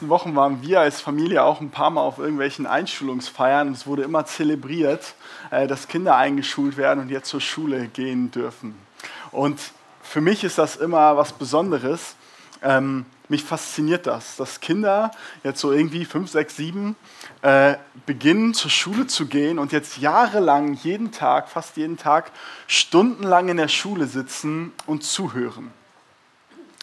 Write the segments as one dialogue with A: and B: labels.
A: Letzten Wochen waren wir als Familie auch ein paar Mal auf irgendwelchen Einschulungsfeiern und es wurde immer zelebriert, äh, dass Kinder eingeschult werden und jetzt zur Schule gehen dürfen. Und für mich ist das immer was Besonderes. Ähm, mich fasziniert das, dass Kinder jetzt so irgendwie fünf, sechs, sieben äh, beginnen zur Schule zu gehen und jetzt jahrelang jeden Tag, fast jeden Tag, stundenlang in der Schule sitzen und zuhören.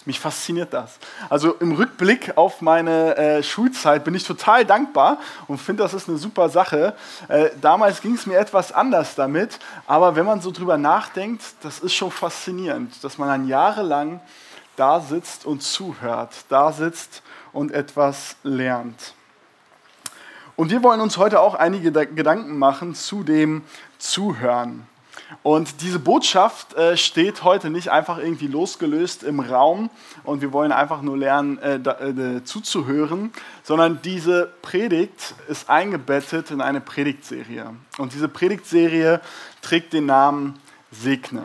A: Mich fasziniert das. Also im Rückblick auf meine äh, Schulzeit bin ich total dankbar und finde, das ist eine super Sache. Äh, damals ging es mir etwas anders damit, aber wenn man so drüber nachdenkt, das ist schon faszinierend, dass man dann jahrelang da sitzt und zuhört, da sitzt und etwas lernt. Und wir wollen uns heute auch einige Gedanken machen zu dem Zuhören. Und diese Botschaft äh, steht heute nicht einfach irgendwie losgelöst im Raum und wir wollen einfach nur lernen, äh, da, äh, zuzuhören, sondern diese Predigt ist eingebettet in eine Predigtserie. Und diese Predigtserie trägt den Namen Segne.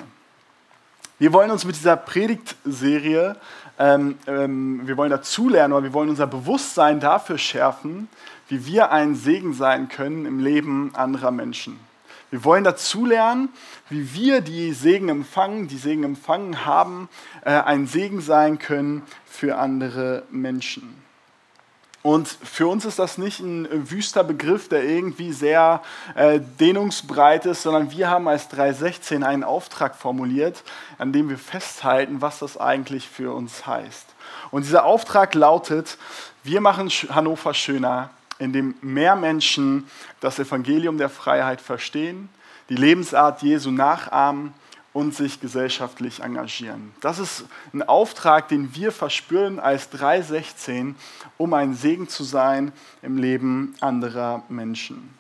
A: Wir wollen uns mit dieser Predigtserie, ähm, ähm, wir wollen dazulernen oder wir wollen unser Bewusstsein dafür schärfen, wie wir ein Segen sein können im Leben anderer Menschen. Wir wollen dazulernen, wie wir die Segen empfangen, die Segen empfangen haben, äh, ein Segen sein können für andere Menschen. Und für uns ist das nicht ein wüster Begriff, der irgendwie sehr äh, dehnungsbreit ist, sondern wir haben als 316 einen Auftrag formuliert, an dem wir festhalten, was das eigentlich für uns heißt. Und dieser Auftrag lautet, wir machen Hannover schöner, indem mehr Menschen das Evangelium der Freiheit verstehen, die Lebensart Jesu nachahmen und sich gesellschaftlich engagieren. Das ist ein Auftrag, den wir verspüren als 316, um ein Segen zu sein im Leben anderer Menschen.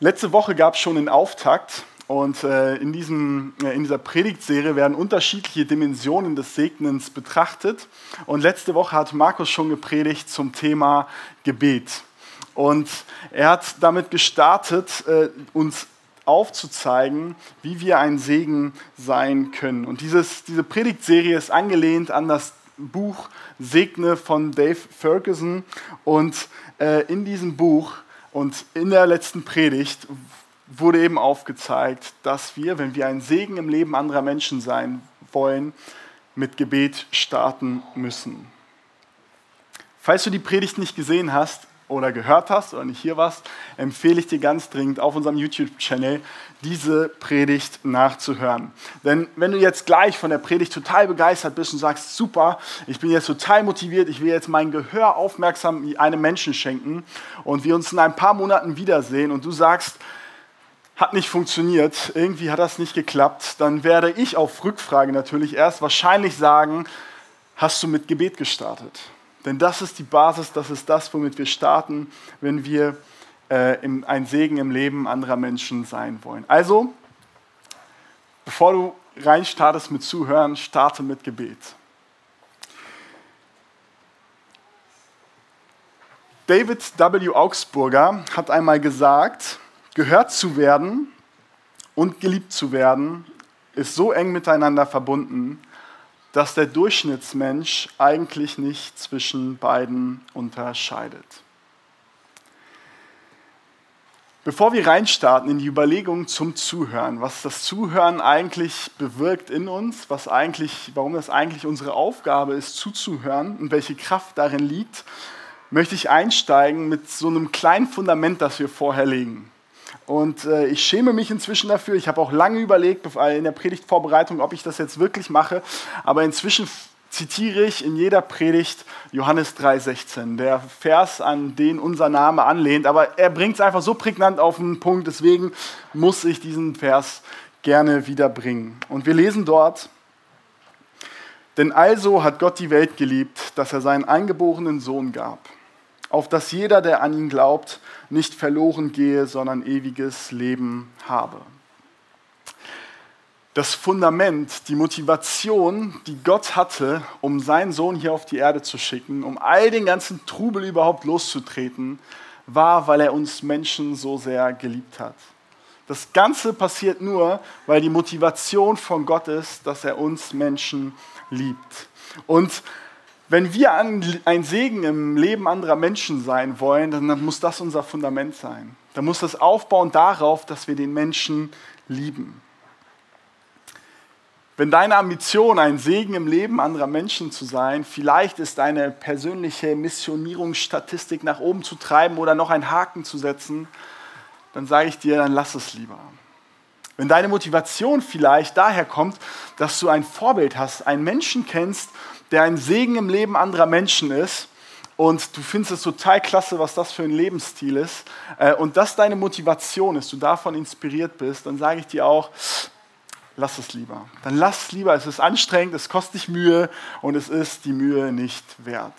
A: Letzte Woche gab es schon den Auftakt und äh, in, diesem, äh, in dieser Predigtserie werden unterschiedliche Dimensionen des Segnens betrachtet. Und letzte Woche hat Markus schon gepredigt zum Thema Gebet. Und er hat damit gestartet, äh, uns aufzuzeigen, wie wir ein Segen sein können. Und dieses, diese Predigtserie ist angelehnt an das Buch Segne von Dave Ferguson. Und äh, in diesem Buch und in der letzten Predigt wurde eben aufgezeigt, dass wir, wenn wir ein Segen im Leben anderer Menschen sein wollen, mit Gebet starten müssen. Falls du die Predigt nicht gesehen hast oder gehört hast oder nicht hier warst, empfehle ich dir ganz dringend auf unserem YouTube-Channel diese Predigt nachzuhören. Denn wenn du jetzt gleich von der Predigt total begeistert bist und sagst, super, ich bin jetzt total motiviert, ich will jetzt mein Gehör aufmerksam einem Menschen schenken und wir uns in ein paar Monaten wiedersehen und du sagst, hat nicht funktioniert, irgendwie hat das nicht geklappt, dann werde ich auf Rückfrage natürlich erst wahrscheinlich sagen, hast du mit Gebet gestartet? Denn das ist die Basis, das ist das, womit wir starten, wenn wir äh, im, ein Segen im Leben anderer Menschen sein wollen. Also, bevor du reinstartest mit Zuhören, starte mit Gebet. David W. Augsburger hat einmal gesagt, Gehört zu werden und geliebt zu werden ist so eng miteinander verbunden, dass der Durchschnittsmensch eigentlich nicht zwischen beiden unterscheidet. Bevor wir reinstarten in die Überlegung zum Zuhören, was das Zuhören eigentlich bewirkt in uns, was eigentlich, warum das eigentlich unsere Aufgabe ist, zuzuhören und welche Kraft darin liegt, möchte ich einsteigen mit so einem kleinen Fundament, das wir vorher legen. Und äh, ich schäme mich inzwischen dafür. Ich habe auch lange überlegt in der Predigtvorbereitung, ob ich das jetzt wirklich mache. Aber inzwischen zitiere ich in jeder Predigt Johannes 3,16, der Vers, an den unser Name anlehnt. Aber er bringt es einfach so prägnant auf den Punkt, deswegen muss ich diesen Vers gerne wiederbringen. Und wir lesen dort, denn also hat Gott die Welt geliebt, dass er seinen eingeborenen Sohn gab, auf dass jeder, der an ihn glaubt, nicht verloren gehe, sondern ewiges Leben habe das Fundament, die Motivation, die Gott hatte, um seinen Sohn hier auf die Erde zu schicken, um all den ganzen Trubel überhaupt loszutreten, war, weil er uns Menschen so sehr geliebt hat. Das Ganze passiert nur, weil die Motivation von Gott ist, dass er uns Menschen liebt. Und wenn wir ein Segen im Leben anderer Menschen sein wollen, dann muss das unser Fundament sein. Dann muss das aufbauen darauf, dass wir den Menschen lieben. Wenn deine Ambition, ein Segen im Leben anderer Menschen zu sein, vielleicht ist deine persönliche Missionierungsstatistik nach oben zu treiben oder noch einen Haken zu setzen, dann sage ich dir, dann lass es lieber. Wenn deine Motivation vielleicht daher kommt, dass du ein Vorbild hast, einen Menschen kennst, der ein Segen im Leben anderer Menschen ist, und du findest es total klasse, was das für ein Lebensstil ist, äh, und das deine Motivation ist, du davon inspiriert bist, dann sage ich dir auch, lass es lieber. Dann lass es lieber. Es ist anstrengend, es kostet dich Mühe und es ist die Mühe nicht wert.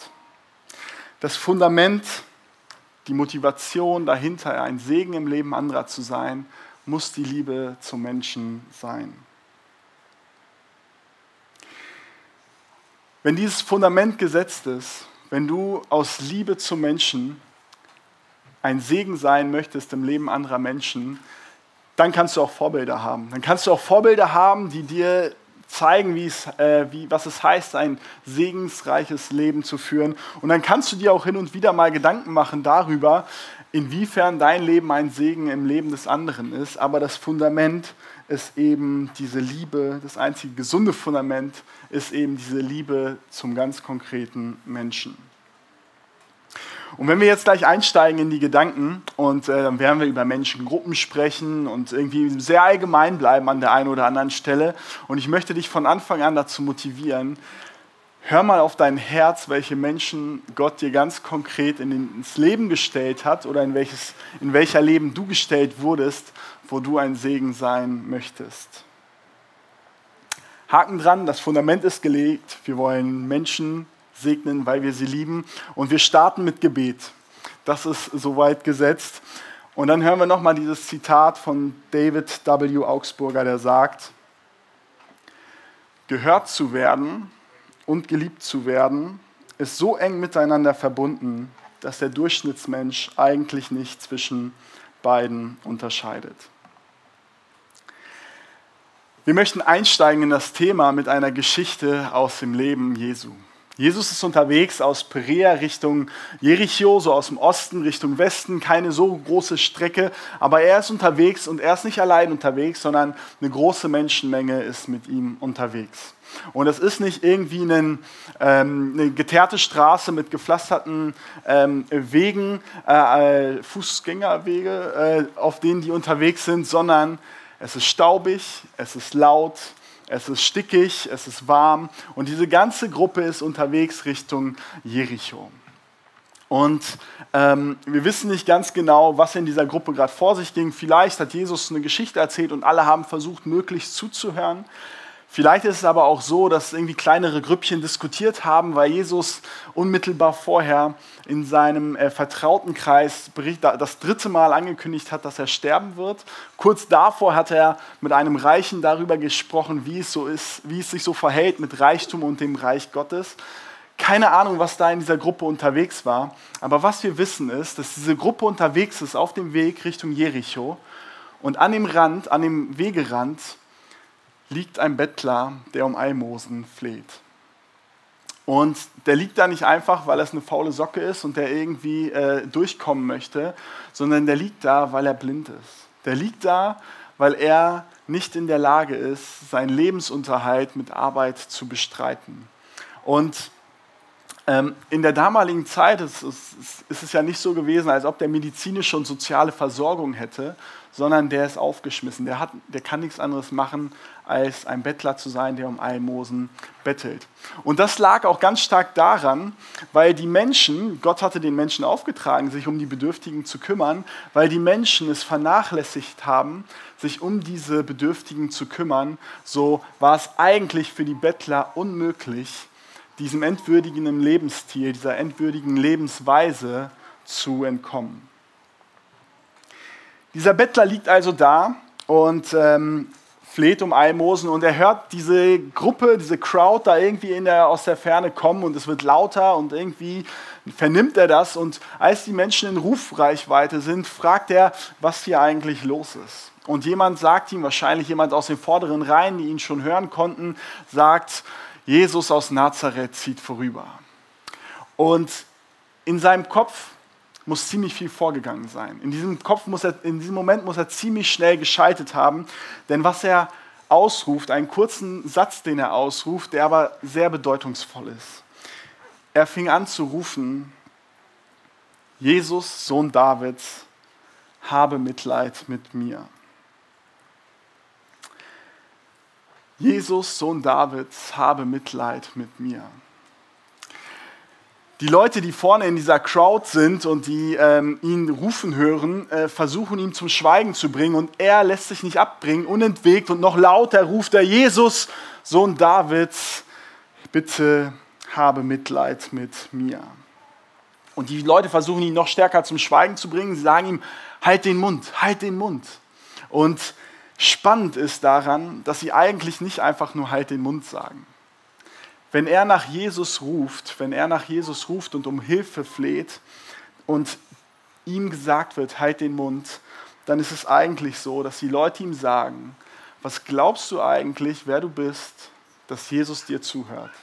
A: Das Fundament, die Motivation dahinter, ein Segen im Leben anderer zu sein, muss die Liebe zum Menschen sein. Wenn dieses Fundament gesetzt ist, wenn du aus Liebe zum Menschen ein Segen sein möchtest im Leben anderer Menschen, dann kannst du auch Vorbilder haben. Dann kannst du auch Vorbilder haben, die dir zeigen, wie es, äh, wie, was es heißt, ein segensreiches Leben zu führen. Und dann kannst du dir auch hin und wieder mal Gedanken machen darüber, inwiefern dein Leben ein Segen im Leben des anderen ist. Aber das Fundament ist eben diese Liebe, das einzige gesunde Fundament ist eben diese Liebe zum ganz konkreten Menschen. Und wenn wir jetzt gleich einsteigen in die Gedanken und äh, dann werden wir über Menschengruppen sprechen und irgendwie sehr allgemein bleiben an der einen oder anderen Stelle. Und ich möchte dich von Anfang an dazu motivieren, hör mal auf dein Herz, welche Menschen Gott dir ganz konkret in den, ins Leben gestellt hat oder in, welches, in welcher Leben du gestellt wurdest, wo du ein Segen sein möchtest. Haken dran, das Fundament ist gelegt. Wir wollen Menschen segnen, weil wir sie lieben. Und wir starten mit Gebet. Das ist soweit gesetzt. Und dann hören wir nochmal dieses Zitat von David W. Augsburger, der sagt, gehört zu werden und geliebt zu werden, ist so eng miteinander verbunden, dass der Durchschnittsmensch eigentlich nicht zwischen beiden unterscheidet. Wir möchten einsteigen in das Thema mit einer Geschichte aus dem Leben Jesu. Jesus ist unterwegs aus Perea Richtung Jericho, so aus dem Osten Richtung Westen, keine so große Strecke, aber er ist unterwegs und er ist nicht allein unterwegs, sondern eine große Menschenmenge ist mit ihm unterwegs. Und es ist nicht irgendwie einen, ähm, eine geteerte Straße mit gepflasterten ähm, Wegen, äh, äh Fußgängerwege, äh, auf denen die unterwegs sind, sondern es ist staubig, es ist laut, es ist stickig, es ist warm und diese ganze Gruppe ist unterwegs Richtung Jericho. Und ähm, wir wissen nicht ganz genau, was in dieser Gruppe gerade vor sich ging. Vielleicht hat Jesus eine Geschichte erzählt und alle haben versucht, möglichst zuzuhören. Vielleicht ist es aber auch so, dass irgendwie kleinere Grüppchen diskutiert haben, weil Jesus unmittelbar vorher in seinem äh, vertrauten Kreis das dritte Mal angekündigt hat, dass er sterben wird. Kurz davor hat er mit einem Reichen darüber gesprochen, wie es so ist, wie es sich so verhält mit Reichtum und dem Reich Gottes. Keine Ahnung, was da in dieser Gruppe unterwegs war, aber was wir wissen ist, dass diese Gruppe unterwegs ist auf dem Weg Richtung Jericho und an dem Rand, an dem Wegerand liegt ein Bettler, der um Almosen fleht. Und der liegt da nicht einfach, weil es eine faule Socke ist und der irgendwie äh, durchkommen möchte, sondern der liegt da, weil er blind ist. Der liegt da, weil er nicht in der Lage ist, seinen Lebensunterhalt mit Arbeit zu bestreiten. Und in der damaligen Zeit ist es, ist es ja nicht so gewesen, als ob der medizinische und soziale Versorgung hätte, sondern der ist aufgeschmissen. Der, hat, der kann nichts anderes machen, als ein Bettler zu sein, der um Almosen bettelt. Und das lag auch ganz stark daran, weil die Menschen, Gott hatte den Menschen aufgetragen, sich um die Bedürftigen zu kümmern, weil die Menschen es vernachlässigt haben, sich um diese Bedürftigen zu kümmern, so war es eigentlich für die Bettler unmöglich, diesem entwürdigenden Lebensstil, dieser entwürdigen Lebensweise zu entkommen. Dieser Bettler liegt also da und ähm, fleht um Almosen und er hört diese Gruppe, diese Crowd da irgendwie der, aus der Ferne kommen und es wird lauter und irgendwie vernimmt er das und als die Menschen in Rufreichweite sind, fragt er, was hier eigentlich los ist. Und jemand sagt ihm, wahrscheinlich jemand aus den vorderen Reihen, die ihn schon hören konnten, sagt, Jesus aus Nazareth zieht vorüber. Und in seinem Kopf muss ziemlich viel vorgegangen sein. In diesem Kopf muss er, in diesem Moment muss er ziemlich schnell geschaltet haben, denn was er ausruft, einen kurzen Satz, den er ausruft, der aber sehr bedeutungsvoll ist. Er fing an zu rufen, Jesus, Sohn Davids, habe Mitleid mit mir. Jesus, Sohn Davids, habe Mitleid mit mir die Leute, die vorne in dieser Crowd sind und die ähm, ihn rufen hören, äh, versuchen ihn zum Schweigen zu bringen und er lässt sich nicht abbringen, unentwegt und noch lauter ruft er, Jesus, Sohn Davids, bitte habe Mitleid mit mir. Und die Leute versuchen ihn noch stärker zum Schweigen zu bringen. Sie sagen ihm, halt den Mund, halt den Mund. Und spannend ist daran, dass sie eigentlich nicht einfach nur halt den Mund sagen wenn er nach Jesus ruft, wenn er nach Jesus ruft und um Hilfe fleht und ihm gesagt wird, halt den Mund, dann ist es eigentlich so, dass die Leute ihm sagen, was glaubst du eigentlich, wer du bist, dass Jesus dir zuhört?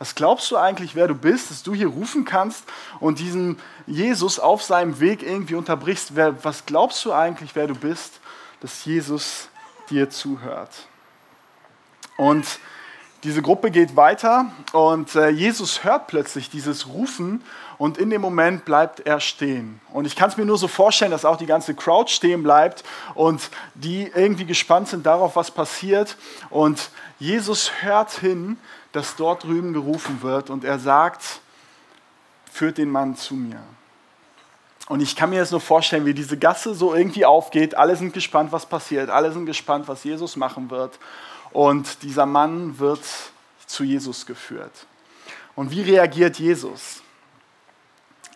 A: Was glaubst du eigentlich, wer du bist, dass du hier rufen kannst und diesen Jesus auf seinem Weg irgendwie unterbrichst? was glaubst du eigentlich, wer du bist, dass Jesus dir zuhört? Und diese Gruppe geht weiter und äh, Jesus hört plötzlich dieses Rufen und in dem Moment bleibt er stehen. Und ich kann es mir nur so vorstellen, dass auch die ganze Crowd stehen bleibt und die irgendwie gespannt sind darauf, was passiert. Und Jesus hört hin, dass dort drüben gerufen wird und er sagt, führt den Mann zu mir. Und ich kann mir jetzt nur vorstellen, wie diese Gasse so irgendwie aufgeht. Alle sind gespannt, was passiert. Alle sind gespannt, was Jesus machen wird. Und dieser Mann wird zu Jesus geführt. Und wie reagiert Jesus?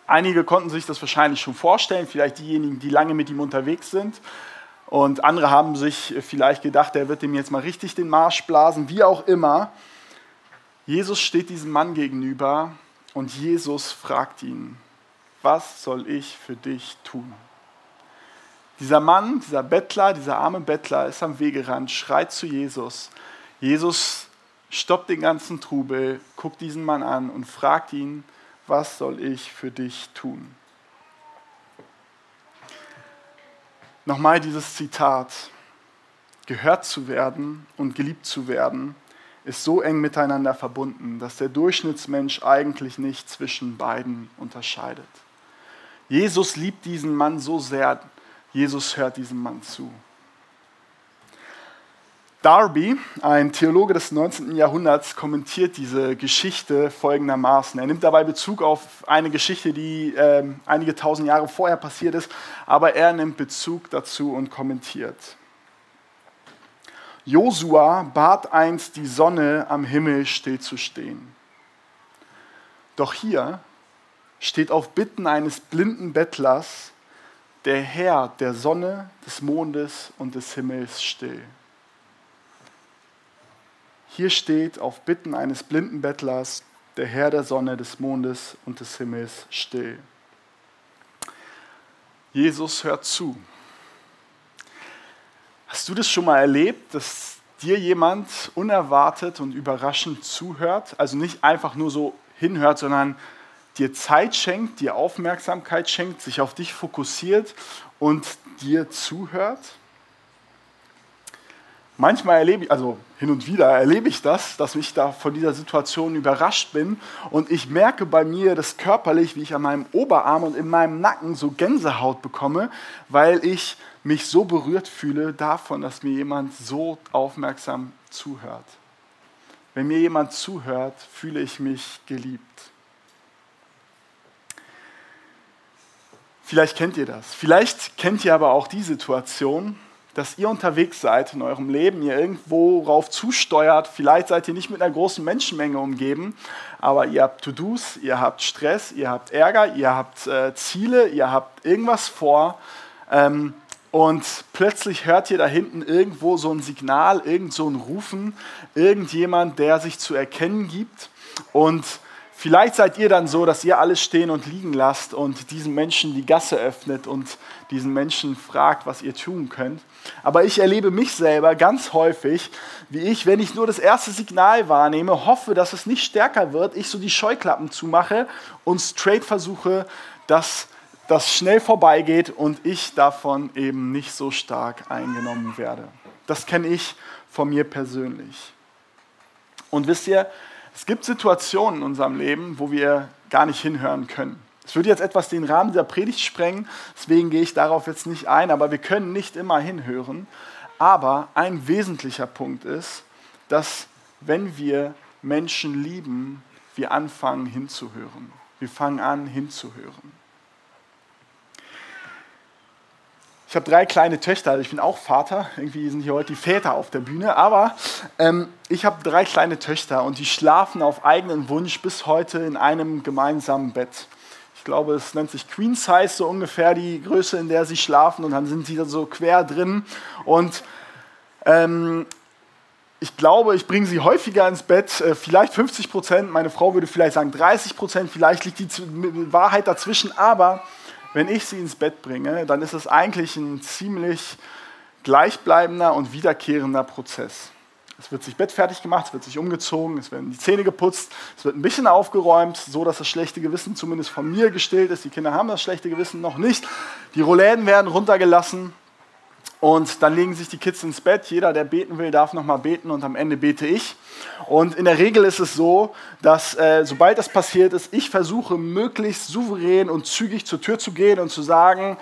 A: Einige konnten sich das wahrscheinlich schon vorstellen, vielleicht diejenigen, die lange mit ihm unterwegs sind. Und andere haben sich vielleicht gedacht, er wird dem jetzt mal richtig den Marsch blasen, wie auch immer. Jesus steht diesem Mann gegenüber und Jesus fragt ihn, was soll ich für dich tun? Dieser Mann, dieser Bettler, dieser arme Bettler ist am Wegerand, schreit zu Jesus. Jesus stoppt den ganzen Trubel, guckt diesen Mann an und fragt ihn, was soll ich für dich tun? Nochmal dieses Zitat. Gehört zu werden und geliebt zu werden ist so eng miteinander verbunden, dass der Durchschnittsmensch eigentlich nicht zwischen beiden unterscheidet. Jesus liebt diesen Mann so sehr, Jesus hört diesem Mann zu. Darby, ein Theologe des 19. Jahrhunderts, kommentiert diese Geschichte folgendermaßen. Er nimmt dabei Bezug auf eine Geschichte, die äh, einige tausend Jahre vorher passiert ist, aber er nimmt Bezug dazu und kommentiert. Josua bat einst die Sonne am Himmel stillzustehen. Doch hier steht auf Bitten eines blinden Bettlers der Herr der Sonne, des Mondes und des Himmels still. Hier steht auf Bitten eines blinden Bettlers der Herr der Sonne, des Mondes und des Himmels still. Jesus hört zu. Hast du das schon mal erlebt, dass dir jemand unerwartet und überraschend zuhört? Also nicht einfach nur so hinhört, sondern dir Zeit schenkt, dir Aufmerksamkeit schenkt, sich auf dich fokussiert und dir zuhört? manchmal erlebe ich, also hin und wieder erlebe ich das, dass ich da von dieser Situation überrascht bin und ich merke bei mir das körperlich, wie ich an meinem Oberarm und in meinem Nacken so Gänsehaut bekomme, weil ich mich so berührt fühle davon, dass mir jemand so aufmerksam zuhört. Wenn mir jemand zuhört, fühle ich mich geliebt. Vielleicht kennt ihr das. Vielleicht kennt ihr aber auch die Situation, dass ihr unterwegs seid in eurem Leben, ihr irgendwo rauf zusteuert. Vielleicht seid ihr nicht mit einer großen Menschenmenge umgeben, aber ihr habt To-Dos, ihr habt Stress, ihr habt Ärger, ihr habt äh, Ziele, ihr habt irgendwas vor. Ähm, und plötzlich hört ihr da hinten irgendwo so ein Signal, irgend so ein Rufen, irgendjemand, der sich zu erkennen gibt. Und vielleicht seid ihr dann so, dass ihr alles stehen und liegen lasst und diesen Menschen die Gasse öffnet und diesen Menschen fragt, was ihr tun könnt. Aber ich erlebe mich selber ganz häufig, wie ich, wenn ich nur das erste Signal wahrnehme, hoffe, dass es nicht stärker wird, ich so die Scheuklappen zumache und straight versuche, dass das schnell vorbeigeht und ich davon eben nicht so stark eingenommen werde. Das kenne ich von mir persönlich. Und wisst ihr, es gibt Situationen in unserem Leben, wo wir gar nicht hinhören können. Es würde jetzt etwas den Rahmen dieser Predigt sprengen, deswegen gehe ich darauf jetzt nicht ein, aber wir können nicht immer hinhören. Aber ein wesentlicher Punkt ist, dass wenn wir Menschen lieben, wir anfangen hinzuhören. Wir fangen an hinzuhören. Ich habe drei kleine Töchter, also ich bin auch Vater. Irgendwie sind hier heute die Väter auf der Bühne. Aber ähm, ich habe drei kleine Töchter und die schlafen auf eigenen Wunsch bis heute in einem gemeinsamen Bett. Ich glaube, es nennt sich Queen Size, so ungefähr die Größe, in der sie schlafen. Und dann sind sie da so quer drin. Und ähm, ich glaube, ich bringe sie häufiger ins Bett, äh, vielleicht 50 Prozent. Meine Frau würde vielleicht sagen 30 Prozent. Vielleicht liegt die Wahrheit dazwischen. Aber wenn ich sie ins Bett bringe, dann ist es eigentlich ein ziemlich gleichbleibender und wiederkehrender Prozess. Es wird sich Bett fertig gemacht, es wird sich umgezogen, es werden die Zähne geputzt, es wird ein bisschen aufgeräumt, so dass das schlechte Gewissen zumindest von mir gestillt ist. Die Kinder haben das schlechte Gewissen noch nicht. Die Roläden werden runtergelassen und dann legen sich die Kids ins Bett. Jeder, der beten will, darf nochmal beten und am Ende bete ich. Und in der Regel ist es so, dass äh, sobald das passiert ist, ich versuche möglichst souverän und zügig zur Tür zu gehen und zu sagen,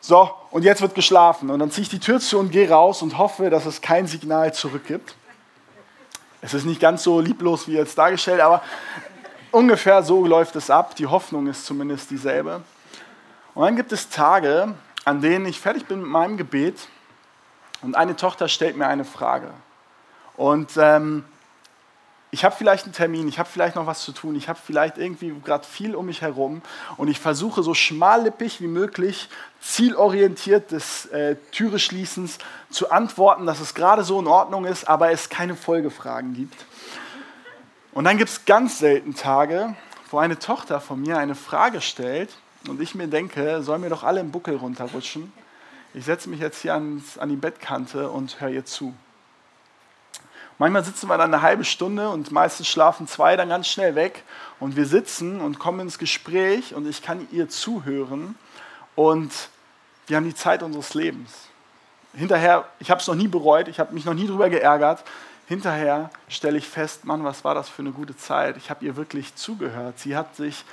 A: so, und jetzt wird geschlafen. Und dann ziehe ich die Tür zu und gehe raus und hoffe, dass es kein Signal zurückgibt. Es ist nicht ganz so lieblos wie jetzt dargestellt, aber ungefähr so läuft es ab. Die Hoffnung ist zumindest dieselbe. Und dann gibt es Tage, an denen ich fertig bin mit meinem Gebet und eine Tochter stellt mir eine Frage. Und ähm, ich habe vielleicht einen Termin, ich habe vielleicht noch was zu tun, ich habe vielleicht irgendwie gerade viel um mich herum und ich versuche so schmallippig wie möglich, zielorientiert des äh, Türe zu antworten, dass es gerade so in Ordnung ist, aber es keine Folgefragen gibt. Und dann gibt es ganz selten Tage, wo eine Tochter von mir eine Frage stellt und ich mir denke, sollen mir doch alle im Buckel runterrutschen. Ich setze mich jetzt hier ans, an die Bettkante und höre ihr zu. Manchmal sitzen wir dann eine halbe Stunde und meistens schlafen zwei dann ganz schnell weg und wir sitzen und kommen ins Gespräch und ich kann ihr zuhören und wir haben die Zeit unseres Lebens. Hinterher, ich habe es noch nie bereut, ich habe mich noch nie darüber geärgert. Hinterher stelle ich fest, Mann, was war das für eine gute Zeit. Ich habe ihr wirklich zugehört. Sie hat sich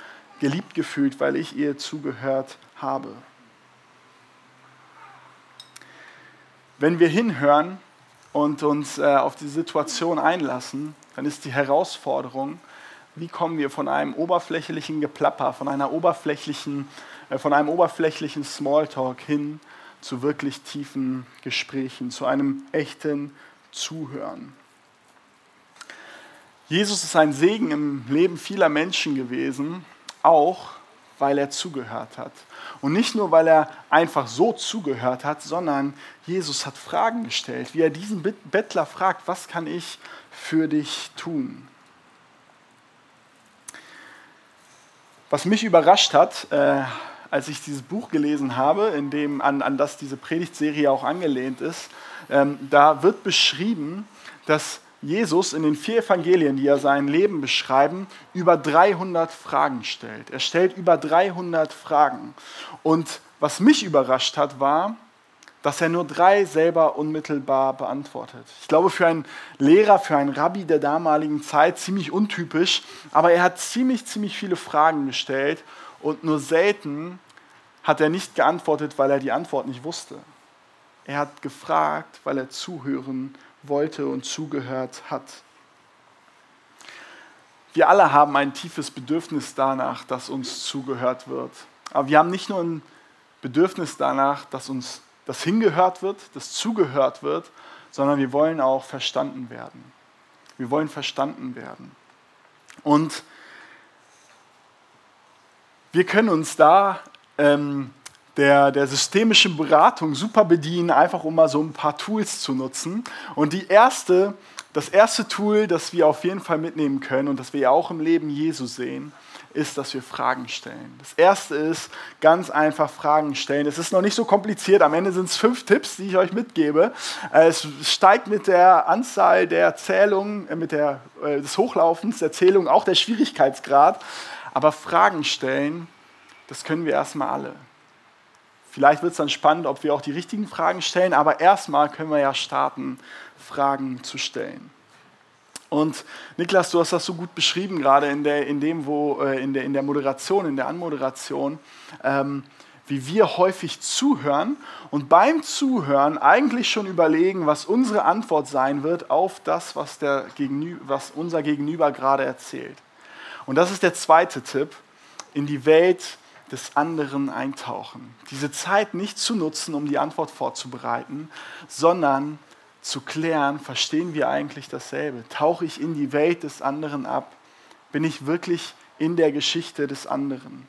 A: geliebt gefühlt, weil ich ihr zugehört habe. Wenn wir hinhören und uns äh, auf die Situation einlassen, dann ist die Herausforderung, wie kommen wir von einem oberflächlichen Geplapper, von, einer oberflächlichen, äh, von einem oberflächlichen Smalltalk hin zu wirklich tiefen Gesprächen, zu einem echten Zuhören. Jesus ist ein Segen im Leben vieler Menschen gewesen, auch weil er zugehört hat. Und nicht nur, weil er einfach so zugehört hat, sondern Jesus hat Fragen gestellt, wie er diesen Bettler fragt, was kann ich für dich tun? Was mich überrascht hat, äh, als ich dieses Buch gelesen habe, in dem, an, an das diese Predigtserie auch angelehnt ist, ähm, da wird beschrieben, dass Jesus in den vier Evangelien, die er sein Leben beschreiben, über 300 Fragen stellt. Er stellt über 300 Fragen. Und was mich überrascht hat, war, dass er nur drei selber unmittelbar beantwortet. Ich glaube, für einen Lehrer, für einen Rabbi der damaligen Zeit ziemlich untypisch, aber er hat ziemlich, ziemlich viele Fragen gestellt und nur selten hat er nicht geantwortet, weil er die Antwort nicht wusste. Er hat gefragt, weil er zuhören wollte und zugehört hat. Wir alle haben ein tiefes Bedürfnis danach, dass uns zugehört wird. Aber wir haben nicht nur ein Bedürfnis danach, dass uns das hingehört wird, das zugehört wird, sondern wir wollen auch verstanden werden. Wir wollen verstanden werden. Und wir können uns da ähm, der, der systemischen Beratung super bedienen, einfach um mal so ein paar Tools zu nutzen. Und die erste, das erste Tool, das wir auf jeden Fall mitnehmen können und das wir ja auch im Leben Jesu sehen, ist, dass wir Fragen stellen. Das erste ist ganz einfach Fragen stellen. Es ist noch nicht so kompliziert. Am Ende sind es fünf Tipps, die ich euch mitgebe. Äh, es steigt mit der Anzahl der Zählungen, äh, mit der, äh, des Hochlaufens der Zählung auch der Schwierigkeitsgrad. Aber Fragen stellen, das können wir erstmal alle. Vielleicht wird es dann spannend, ob wir auch die richtigen Fragen stellen, aber erstmal können wir ja starten, Fragen zu stellen. Und Niklas, du hast das so gut beschrieben gerade in der, in dem, wo, äh, in, der, in der Moderation, in der Anmoderation, ähm, wie wir häufig zuhören und beim Zuhören eigentlich schon überlegen, was unsere Antwort sein wird auf das, was, der Gegenü was unser Gegenüber gerade erzählt. Und das ist der zweite Tipp, in die Welt des anderen eintauchen. Diese Zeit nicht zu nutzen, um die Antwort vorzubereiten, sondern zu klären, verstehen wir eigentlich dasselbe? Tauche ich in die Welt des anderen ab? Bin ich wirklich in der Geschichte des anderen?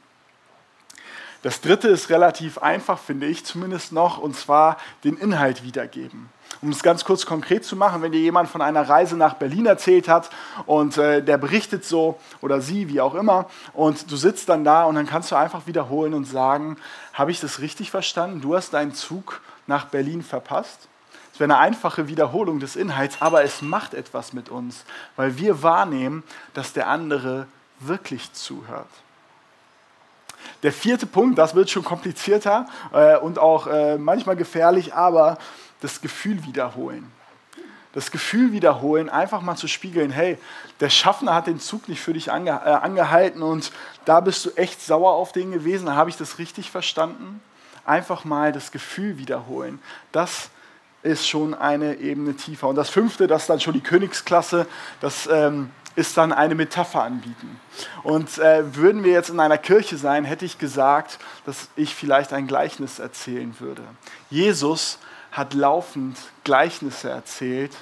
A: Das dritte ist relativ einfach, finde ich zumindest noch, und zwar den Inhalt wiedergeben. Um es ganz kurz konkret zu machen, wenn dir jemand von einer Reise nach Berlin erzählt hat und äh, der berichtet so oder sie, wie auch immer, und du sitzt dann da und dann kannst du einfach wiederholen und sagen, habe ich das richtig verstanden? Du hast deinen Zug nach Berlin verpasst? Es wäre eine einfache Wiederholung des Inhalts, aber es macht etwas mit uns, weil wir wahrnehmen, dass der andere wirklich zuhört. Der vierte Punkt, das wird schon komplizierter äh, und auch äh, manchmal gefährlich, aber das Gefühl wiederholen. Das Gefühl wiederholen, einfach mal zu spiegeln, hey, der Schaffner hat den Zug nicht für dich ange äh, angehalten und da bist du echt sauer auf den gewesen, habe ich das richtig verstanden? Einfach mal das Gefühl wiederholen. Das ist schon eine Ebene tiefer. Und das fünfte, das ist dann schon die Königsklasse, das ähm, ist dann eine Metapher anbieten. Und äh, würden wir jetzt in einer Kirche sein, hätte ich gesagt, dass ich vielleicht ein Gleichnis erzählen würde. Jesus hat laufend Gleichnisse erzählt,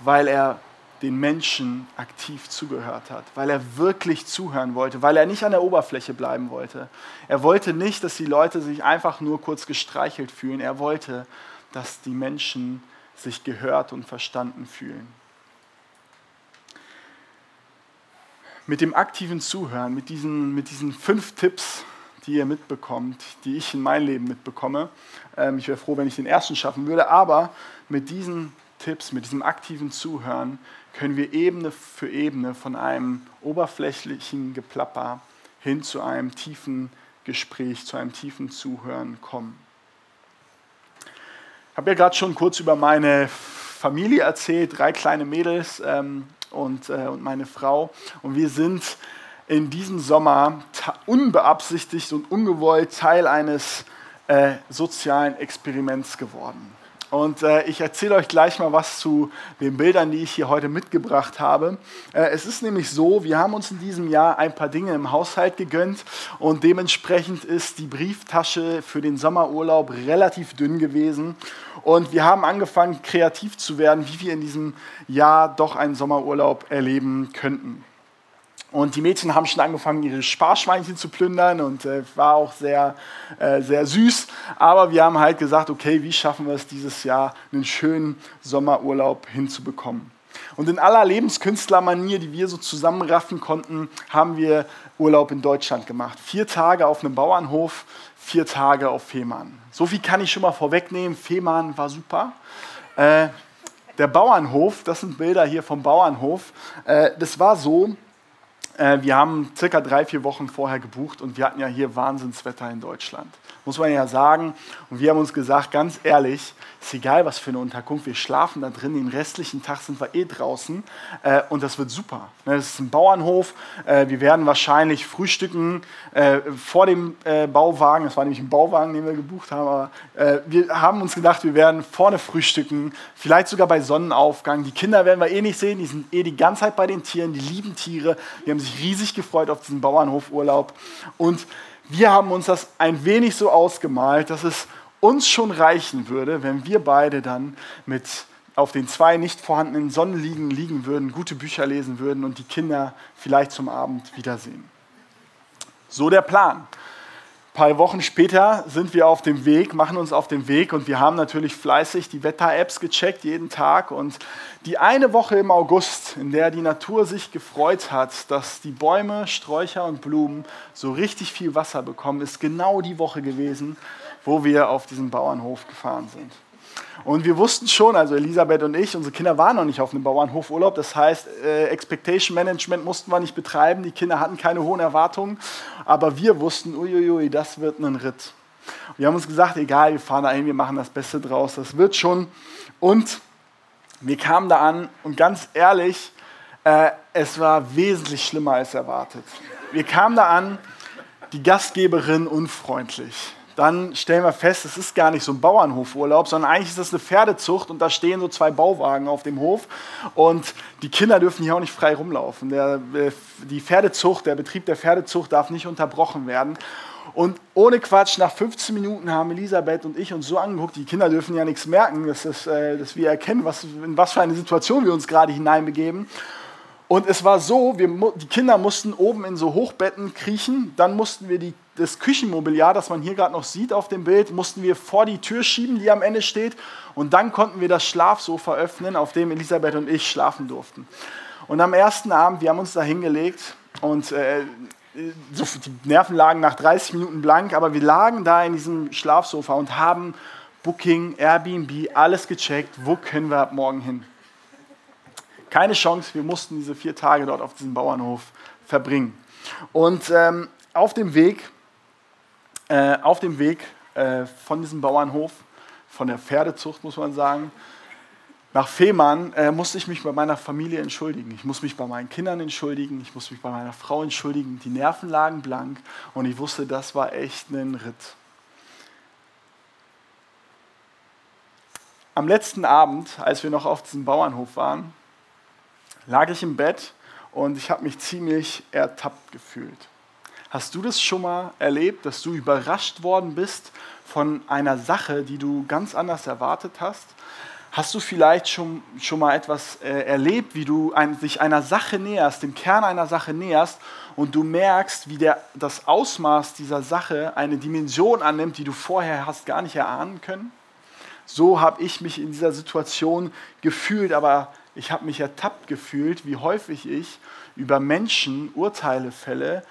A: weil er den Menschen aktiv zugehört hat, weil er wirklich zuhören wollte, weil er nicht an der Oberfläche bleiben wollte. Er wollte nicht, dass die Leute sich einfach nur kurz gestreichelt fühlen. Er wollte, dass die Menschen sich gehört und verstanden fühlen. Mit dem aktiven Zuhören, mit diesen, mit diesen fünf Tipps, die ihr mitbekommt, die ich in mein Leben mitbekomme, ähm, ich wäre froh, wenn ich den ersten schaffen würde, aber mit diesen Tipps, mit diesem aktiven Zuhören können wir Ebene für Ebene von einem oberflächlichen Geplapper hin zu einem tiefen Gespräch, zu einem tiefen Zuhören kommen. Habe ja gerade schon kurz über meine Familie erzählt, drei kleine Mädels ähm, und, äh, und meine Frau. Und wir sind in diesem Sommer unbeabsichtigt und ungewollt Teil eines äh, sozialen Experiments geworden. Und äh, ich erzähle euch gleich mal was zu den Bildern, die ich hier heute mitgebracht habe. Äh, es ist nämlich so, wir haben uns in diesem Jahr ein paar Dinge im Haushalt gegönnt und dementsprechend ist die Brieftasche für den Sommerurlaub relativ dünn gewesen. Und wir haben angefangen, kreativ zu werden, wie wir in diesem Jahr doch einen Sommerurlaub erleben könnten. Und die Mädchen haben schon angefangen, ihre Sparschweinchen zu plündern und äh, war auch sehr, äh, sehr süß. Aber wir haben halt gesagt, okay, wie schaffen wir es dieses Jahr, einen schönen Sommerurlaub hinzubekommen? Und in aller Lebenskünstlermanier, die wir so zusammenraffen konnten, haben wir Urlaub in Deutschland gemacht. Vier Tage auf einem Bauernhof, vier Tage auf Fehmarn. So viel kann ich schon mal vorwegnehmen. Fehmarn war super. Äh, der Bauernhof, das sind Bilder hier vom Bauernhof, äh, das war so, wir haben circa drei, vier Wochen vorher gebucht und wir hatten ja hier Wahnsinnswetter in Deutschland. Muss man ja sagen. Und wir haben uns gesagt, ganz ehrlich, ist egal, was für eine Unterkunft, wir schlafen da drin, den restlichen Tag sind wir eh draußen äh, und das wird super. Ne, das ist ein Bauernhof, äh, wir werden wahrscheinlich frühstücken äh, vor dem äh, Bauwagen, das war nämlich ein Bauwagen, den wir gebucht haben, aber äh, wir haben uns gedacht, wir werden vorne frühstücken, vielleicht sogar bei Sonnenaufgang. Die Kinder werden wir eh nicht sehen, die sind eh die ganze Zeit bei den Tieren, die lieben Tiere, die haben sich riesig gefreut auf diesen Bauernhofurlaub und wir haben uns das ein wenig so ausgemalt, dass es uns schon reichen würde, wenn wir beide dann mit auf den zwei nicht vorhandenen Sonnenliegen liegen würden, gute Bücher lesen würden und die Kinder vielleicht zum Abend wiedersehen. So der Plan. Ein paar Wochen später sind wir auf dem Weg, machen uns auf den Weg und wir haben natürlich fleißig die Wetter-Apps gecheckt jeden Tag. Und die eine Woche im August, in der die Natur sich gefreut hat, dass die Bäume, Sträucher und Blumen so richtig viel Wasser bekommen, ist genau die Woche gewesen, wo wir auf diesen Bauernhof gefahren sind. Und wir wussten schon, also Elisabeth und ich, unsere Kinder waren noch nicht auf einem Bauernhofurlaub. Das heißt, äh, Expectation Management mussten wir nicht betreiben. Die Kinder hatten keine hohen Erwartungen. Aber wir wussten, uiuiui, das wird ein Ritt. Wir haben uns gesagt, egal, wir fahren da hin, wir machen das Beste draus, das wird schon. Und wir kamen da an und ganz ehrlich, äh, es war wesentlich schlimmer als erwartet. Wir kamen da an, die Gastgeberin unfreundlich dann stellen wir fest, es ist gar nicht so ein Bauernhofurlaub, sondern eigentlich ist das eine Pferdezucht und da stehen so zwei Bauwagen auf dem Hof und die Kinder dürfen hier auch nicht frei rumlaufen. Der, äh, die Pferdezucht, der Betrieb der Pferdezucht darf nicht unterbrochen werden. Und ohne Quatsch, nach 15 Minuten haben Elisabeth und ich uns so angeguckt, die Kinder dürfen ja nichts merken, dass, das, äh, dass wir erkennen, was, in was für eine Situation wir uns gerade hineinbegeben. Und es war so, wir, die Kinder mussten oben in so Hochbetten kriechen, dann mussten wir die, das Küchenmobiliar, das man hier gerade noch sieht auf dem Bild, mussten wir vor die Tür schieben, die am Ende steht, und dann konnten wir das Schlafsofa öffnen, auf dem Elisabeth und ich schlafen durften. Und am ersten Abend, wir haben uns da hingelegt und äh, die Nerven lagen nach 30 Minuten blank, aber wir lagen da in diesem Schlafsofa und haben Booking, Airbnb, alles gecheckt, wo können wir ab morgen hin. Keine Chance, wir mussten diese vier Tage dort auf diesem Bauernhof verbringen. Und ähm, auf dem Weg, äh, auf dem Weg äh, von diesem Bauernhof, von der Pferdezucht muss man sagen, nach Fehmarn äh, musste ich mich bei meiner Familie entschuldigen. Ich muss mich bei meinen Kindern entschuldigen, ich muss mich bei meiner Frau entschuldigen. Die Nerven lagen blank und ich wusste, das war echt ein Ritt. Am letzten Abend, als wir noch auf diesem Bauernhof waren, lag ich im Bett und ich habe mich ziemlich ertappt gefühlt. Hast du das schon mal erlebt, dass du überrascht worden bist von einer Sache, die du ganz anders erwartet hast? Hast du vielleicht schon, schon mal etwas äh, erlebt, wie du ein, dich einer Sache näherst, dem Kern einer Sache näherst und du merkst, wie der, das Ausmaß dieser Sache eine Dimension annimmt, die du vorher hast gar nicht erahnen können? So habe ich mich in dieser Situation gefühlt, aber ich habe mich ertappt gefühlt, wie häufig ich über Menschen Urteile fälle,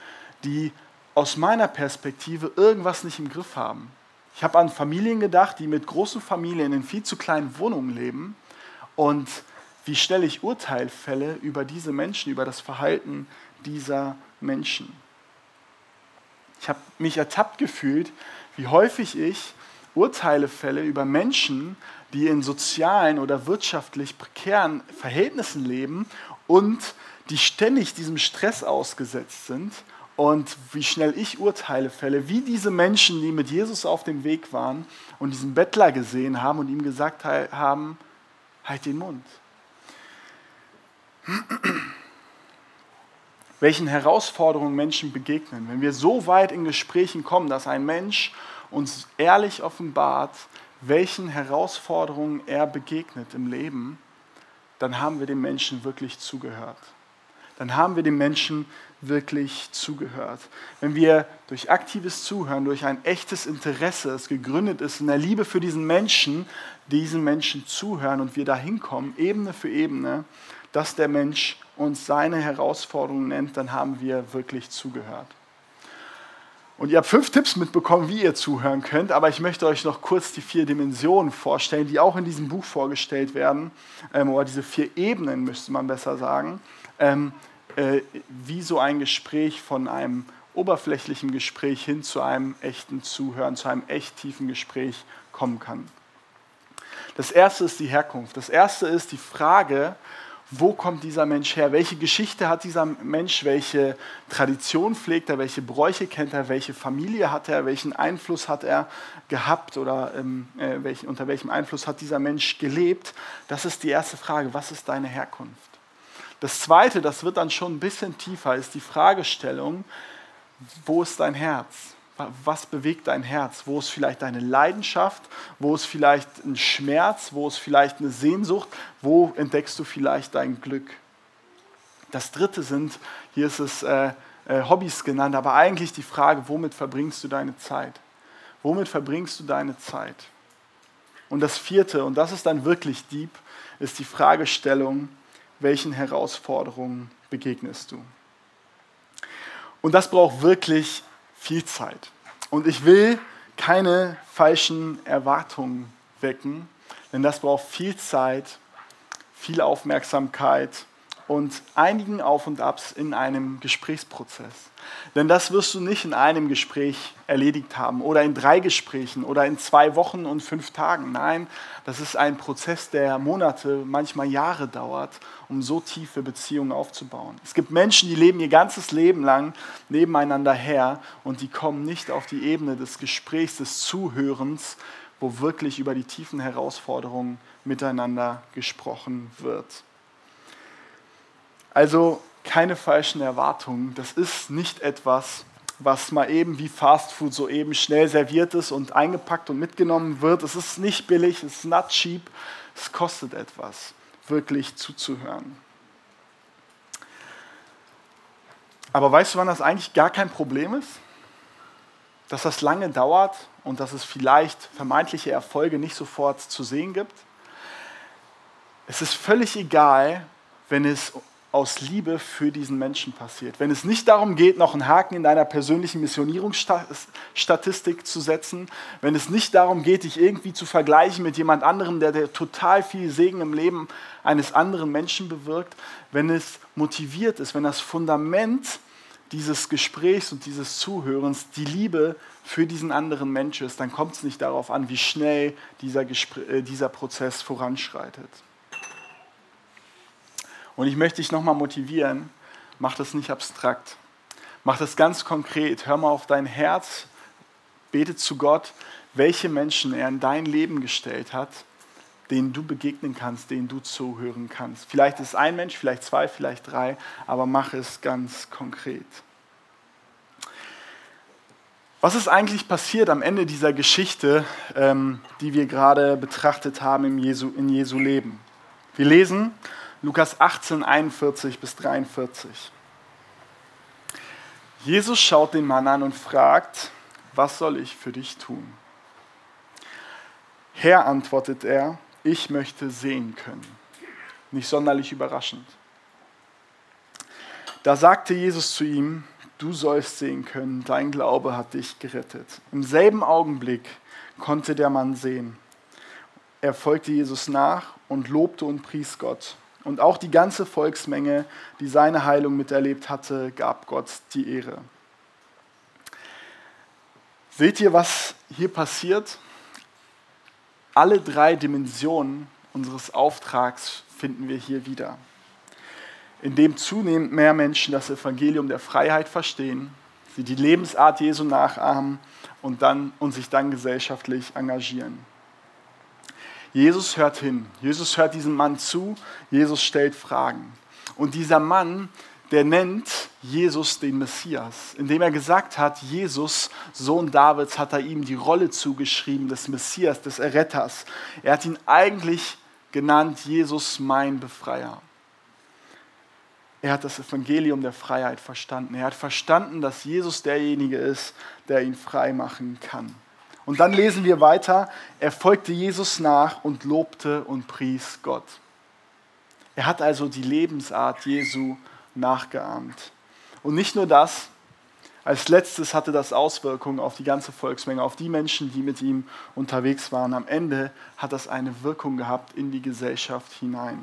A: die aus meiner Perspektive irgendwas nicht im Griff haben. Ich habe an Familien gedacht, die mit großen Familien in viel zu kleinen Wohnungen leben und wie schnell ich Urteil fälle über diese Menschen, über das Verhalten dieser Menschen. Ich habe mich ertappt gefühlt, wie häufig ich Urteile fälle über Menschen, die in sozialen oder wirtschaftlich prekären Verhältnissen leben und die ständig diesem Stress ausgesetzt sind und wie schnell ich Urteile fälle, wie diese Menschen, die mit Jesus auf dem Weg waren und diesen Bettler gesehen haben und ihm gesagt haben, halt den Mund. Welchen Herausforderungen Menschen begegnen, wenn wir so weit in Gesprächen kommen, dass ein Mensch uns ehrlich offenbart, welchen Herausforderungen er begegnet im Leben, dann haben wir dem Menschen wirklich zugehört. Dann haben wir dem Menschen wirklich zugehört. Wenn wir durch aktives Zuhören, durch ein echtes Interesse, das gegründet ist in der Liebe für diesen Menschen, diesen Menschen zuhören und wir dahin kommen, Ebene für Ebene, dass der Mensch uns seine Herausforderungen nennt, dann haben wir wirklich zugehört. Und ihr habt fünf Tipps mitbekommen, wie ihr zuhören könnt, aber ich möchte euch noch kurz die vier Dimensionen vorstellen, die auch in diesem Buch vorgestellt werden, ähm, oder diese vier Ebenen müsste man besser sagen, ähm, äh, wie so ein Gespräch von einem oberflächlichen Gespräch hin zu einem echten Zuhören, zu einem echt tiefen Gespräch kommen kann. Das erste ist die Herkunft. Das erste ist die Frage, wo kommt dieser Mensch her? Welche Geschichte hat dieser Mensch? Welche Tradition pflegt er? Welche Bräuche kennt er? Welche Familie hat er? Welchen Einfluss hat er gehabt oder ähm, äh, welch, unter welchem Einfluss hat dieser Mensch gelebt? Das ist die erste Frage. Was ist deine Herkunft? Das zweite, das wird dann schon ein bisschen tiefer, ist die Fragestellung, wo ist dein Herz? Was bewegt dein Herz? Wo ist vielleicht deine Leidenschaft? Wo ist vielleicht ein Schmerz? Wo ist vielleicht eine Sehnsucht? Wo entdeckst du vielleicht dein Glück? Das dritte sind, hier ist es äh, äh, Hobbys genannt, aber eigentlich die Frage, womit verbringst du deine Zeit? Womit verbringst du deine Zeit? Und das vierte, und das ist dann wirklich deep, ist die Fragestellung, welchen Herausforderungen begegnest du? Und das braucht wirklich viel Zeit. Und ich will keine falschen Erwartungen wecken, denn das braucht viel Zeit, viel Aufmerksamkeit und einigen Auf und Abs in einem Gesprächsprozess. Denn das wirst du nicht in einem Gespräch erledigt haben oder in drei Gesprächen oder in zwei Wochen und fünf Tagen. Nein, das ist ein Prozess, der Monate, manchmal Jahre dauert, um so tiefe Beziehungen aufzubauen. Es gibt Menschen, die leben ihr ganzes Leben lang nebeneinander her und die kommen nicht auf die Ebene des Gesprächs, des Zuhörens, wo wirklich über die tiefen Herausforderungen miteinander gesprochen wird. Also keine falschen Erwartungen. Das ist nicht etwas, was mal eben wie Fast Food so eben schnell serviert ist und eingepackt und mitgenommen wird. Es ist nicht billig, es ist not cheap, es kostet etwas, wirklich zuzuhören. Aber weißt du, wann das eigentlich gar kein Problem ist? Dass das lange dauert und dass es vielleicht vermeintliche Erfolge nicht sofort zu sehen gibt? Es ist völlig egal, wenn es aus Liebe für diesen Menschen passiert. Wenn es nicht darum geht, noch einen Haken in deiner persönlichen Missionierungsstatistik zu setzen, wenn es nicht darum geht, dich irgendwie zu vergleichen mit jemand anderem, der, der total viel Segen im Leben eines anderen Menschen bewirkt, wenn es motiviert ist, wenn das Fundament dieses Gesprächs und dieses Zuhörens die Liebe für diesen anderen Mensch ist, dann kommt es nicht darauf an, wie schnell dieser, Gespr äh, dieser Prozess voranschreitet. Und ich möchte dich nochmal motivieren, mach das nicht abstrakt. Mach das ganz konkret. Hör mal auf dein Herz, bete zu Gott, welche Menschen er in dein Leben gestellt hat, denen du begegnen kannst, denen du zuhören kannst. Vielleicht ist ein Mensch, vielleicht zwei, vielleicht drei, aber mach es ganz konkret. Was ist eigentlich passiert am Ende dieser Geschichte, ähm, die wir gerade betrachtet haben in Jesu, in Jesu Leben? Wir lesen, Lukas 18, 41 bis 43. Jesus schaut den Mann an und fragt, was soll ich für dich tun? Herr, antwortet er, ich möchte sehen können. Nicht sonderlich überraschend. Da sagte Jesus zu ihm, du sollst sehen können, dein Glaube hat dich gerettet. Im selben Augenblick konnte der Mann sehen. Er folgte Jesus nach und lobte und pries Gott. Und auch die ganze Volksmenge, die seine Heilung miterlebt hatte, gab Gott die Ehre. Seht ihr, was hier passiert? Alle drei Dimensionen unseres Auftrags finden wir hier wieder. Indem zunehmend mehr Menschen das Evangelium der Freiheit verstehen, sie die Lebensart Jesu nachahmen und, dann, und sich dann gesellschaftlich engagieren. Jesus hört hin. Jesus hört diesem Mann zu. Jesus stellt Fragen. Und dieser Mann, der nennt Jesus den Messias, indem er gesagt hat, Jesus, Sohn Davids, hat er ihm die Rolle zugeschrieben des Messias, des Erretters. Er hat ihn eigentlich genannt, Jesus mein Befreier. Er hat das Evangelium der Freiheit verstanden. Er hat verstanden, dass Jesus derjenige ist, der ihn frei machen kann. Und dann lesen wir weiter, er folgte Jesus nach und lobte und pries Gott. Er hat also die Lebensart Jesu nachgeahmt. Und nicht nur das, als letztes hatte das Auswirkungen auf die ganze Volksmenge, auf die Menschen, die mit ihm unterwegs waren. Am Ende hat das eine Wirkung gehabt in die Gesellschaft hinein.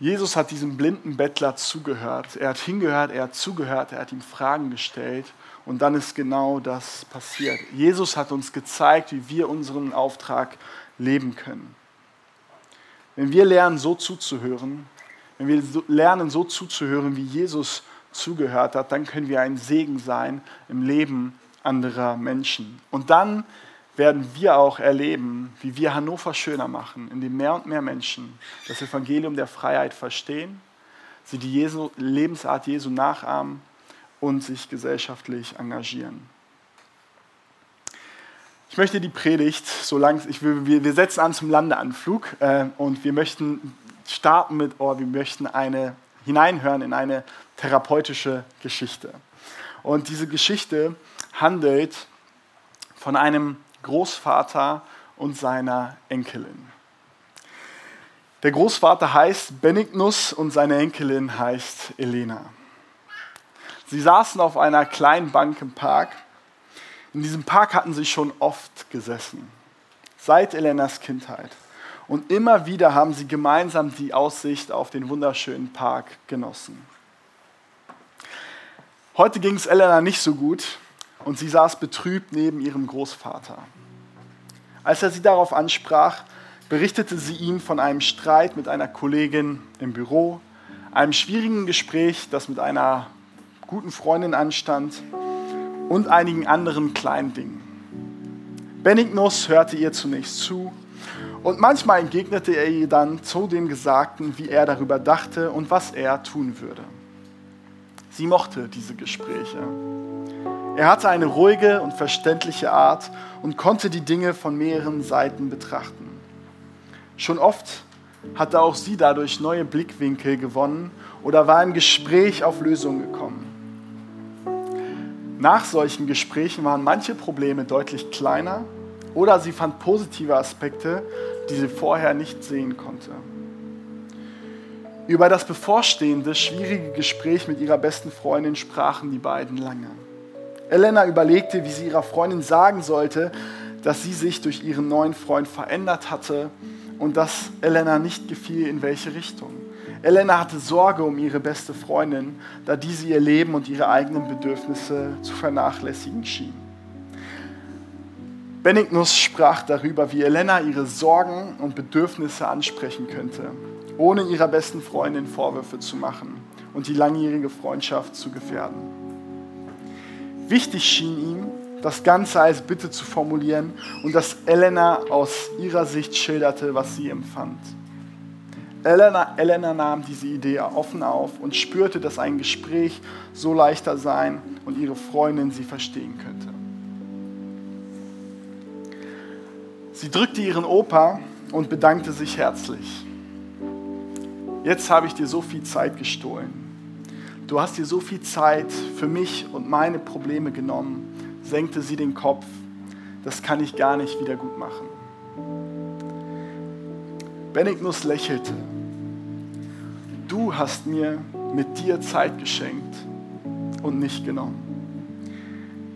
A: Jesus hat diesem blinden Bettler zugehört. Er hat hingehört, er hat zugehört, er hat ihm Fragen gestellt und dann ist genau das passiert. Jesus hat uns gezeigt, wie wir unseren Auftrag leben können. Wenn wir lernen, so zuzuhören, wenn wir lernen, so zuzuhören, wie Jesus zugehört hat, dann können wir ein Segen sein im Leben anderer Menschen. Und dann werden wir auch erleben, wie wir Hannover schöner machen, indem mehr und mehr Menschen das Evangelium der Freiheit verstehen, sie die Jesu, Lebensart Jesu nachahmen und sich gesellschaftlich engagieren. Ich möchte die Predigt, so lang, ich wir, wir setzen an zum Landeanflug äh, und wir möchten starten mit, oh, wir möchten eine, hineinhören in eine therapeutische Geschichte. Und diese Geschichte handelt von einem Großvater und seiner Enkelin. Der Großvater heißt Benignus und seine Enkelin heißt Elena. Sie saßen auf einer kleinen Bank im Park. In diesem Park hatten sie schon oft gesessen, seit Elenas Kindheit. Und immer wieder haben sie gemeinsam die Aussicht auf den wunderschönen Park genossen. Heute ging es Elena nicht so gut und sie saß betrübt neben ihrem Großvater. Als er sie darauf ansprach, berichtete sie ihm von einem Streit mit einer Kollegin im Büro, einem schwierigen Gespräch, das mit einer guten Freundin anstand und einigen anderen kleinen Dingen. Benignus hörte ihr zunächst zu und manchmal entgegnete er ihr dann zu dem Gesagten, wie er darüber dachte und was er tun würde. Sie mochte diese Gespräche. Er hatte eine ruhige und verständliche Art und konnte die Dinge von mehreren Seiten betrachten. Schon oft hatte auch sie dadurch neue Blickwinkel gewonnen oder war im Gespräch auf Lösungen gekommen. Nach solchen Gesprächen waren manche Probleme deutlich kleiner oder sie fand positive Aspekte, die sie vorher nicht sehen konnte. Über das bevorstehende, schwierige Gespräch mit ihrer besten Freundin sprachen die beiden lange. Elena überlegte, wie sie ihrer Freundin sagen sollte, dass sie sich durch ihren neuen Freund verändert hatte und dass Elena nicht gefiel, in welche Richtung. Elena hatte Sorge um ihre beste Freundin, da diese ihr Leben und ihre eigenen Bedürfnisse zu vernachlässigen schien. Benignus sprach darüber, wie Elena ihre Sorgen und Bedürfnisse ansprechen könnte, ohne ihrer besten Freundin Vorwürfe zu machen und die langjährige Freundschaft zu gefährden. Wichtig schien ihm, das Ganze als Bitte zu formulieren und dass Elena aus ihrer Sicht schilderte, was sie empfand. Elena, Elena nahm diese Idee offen auf und spürte, dass ein Gespräch so leichter sein und ihre Freundin sie verstehen könnte. Sie drückte ihren Opa und bedankte sich herzlich. Jetzt habe ich dir so viel Zeit gestohlen. Du hast dir so viel Zeit für mich und meine Probleme genommen, senkte sie den Kopf. Das kann ich gar nicht wieder gut machen. Benignus lächelte. Du hast mir mit dir Zeit geschenkt und nicht genommen.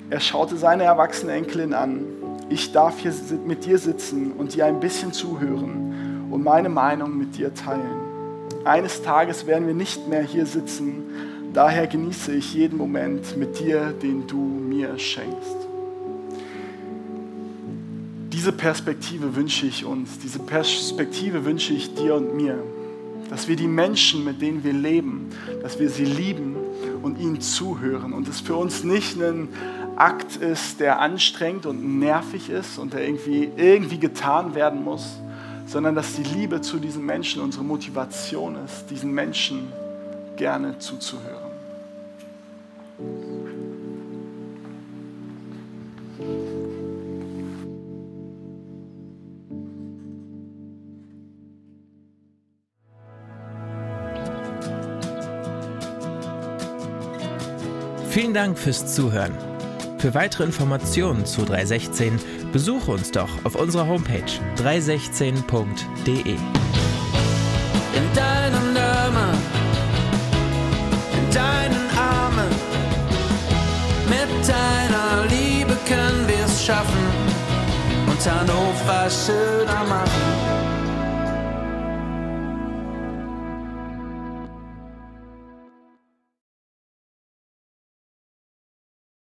A: Er schaute seine erwachsene Enkelin an. Ich darf hier mit dir sitzen und dir ein bisschen zuhören und meine Meinung mit dir teilen. Eines Tages werden wir nicht mehr hier sitzen, Daher genieße ich jeden Moment mit dir, den du mir schenkst. Diese Perspektive wünsche ich uns, diese Perspektive wünsche ich dir und mir, dass wir die Menschen, mit denen wir leben, dass wir sie lieben und ihnen zuhören und es für uns nicht ein Akt ist, der anstrengend und nervig ist und der irgendwie, irgendwie getan werden muss, sondern dass die Liebe zu diesen Menschen unsere Motivation ist, diesen Menschen gerne zuzuhören.
B: Vielen Dank fürs Zuhören. Für weitere Informationen zu 316 besuche uns doch auf unserer Homepage 316.de. In deinem Namen, in deinen Armen, mit deiner Liebe können wir es schaffen und Hannover schöner machen.